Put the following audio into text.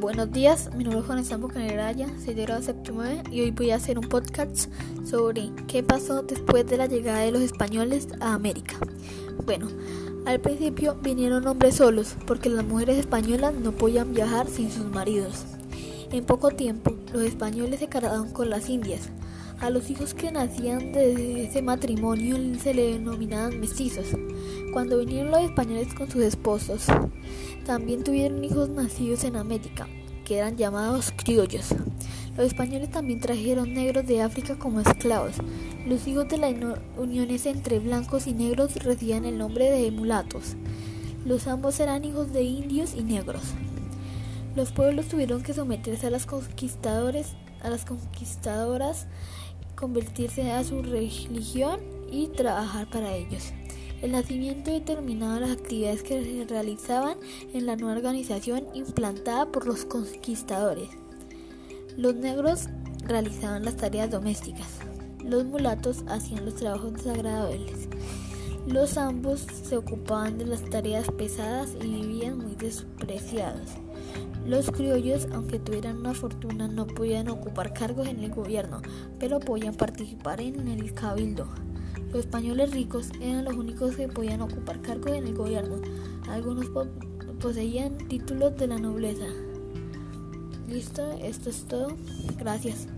Buenos días, mi nombre es Juan Estampo Caneraya, soy de grado e, y hoy voy a hacer un podcast sobre qué pasó después de la llegada de los españoles a América. Bueno, al principio vinieron hombres solos porque las mujeres españolas no podían viajar sin sus maridos. En poco tiempo los españoles se casaron con las indias. A los hijos que nacían de ese matrimonio se le denominaban mestizos. Cuando vinieron los españoles con sus esposos, también tuvieron hijos nacidos en América, que eran llamados criollos. Los españoles también trajeron negros de África como esclavos. Los hijos de las uniones entre blancos y negros recibían el nombre de mulatos. Los ambos eran hijos de indios y negros. Los pueblos tuvieron que someterse a las conquistadores, a las conquistadoras, convertirse a su religión y trabajar para ellos. El nacimiento determinaba las actividades que se realizaban en la nueva organización implantada por los conquistadores. Los negros realizaban las tareas domésticas, los mulatos hacían los trabajos desagradables. Los ambos se ocupaban de las tareas pesadas y vivían muy despreciados. Los criollos, aunque tuvieran una fortuna, no podían ocupar cargos en el gobierno, pero podían participar en el cabildo. Los españoles ricos eran los únicos que podían ocupar cargos en el gobierno. Algunos poseían títulos de la nobleza. Listo, esto es todo. Gracias.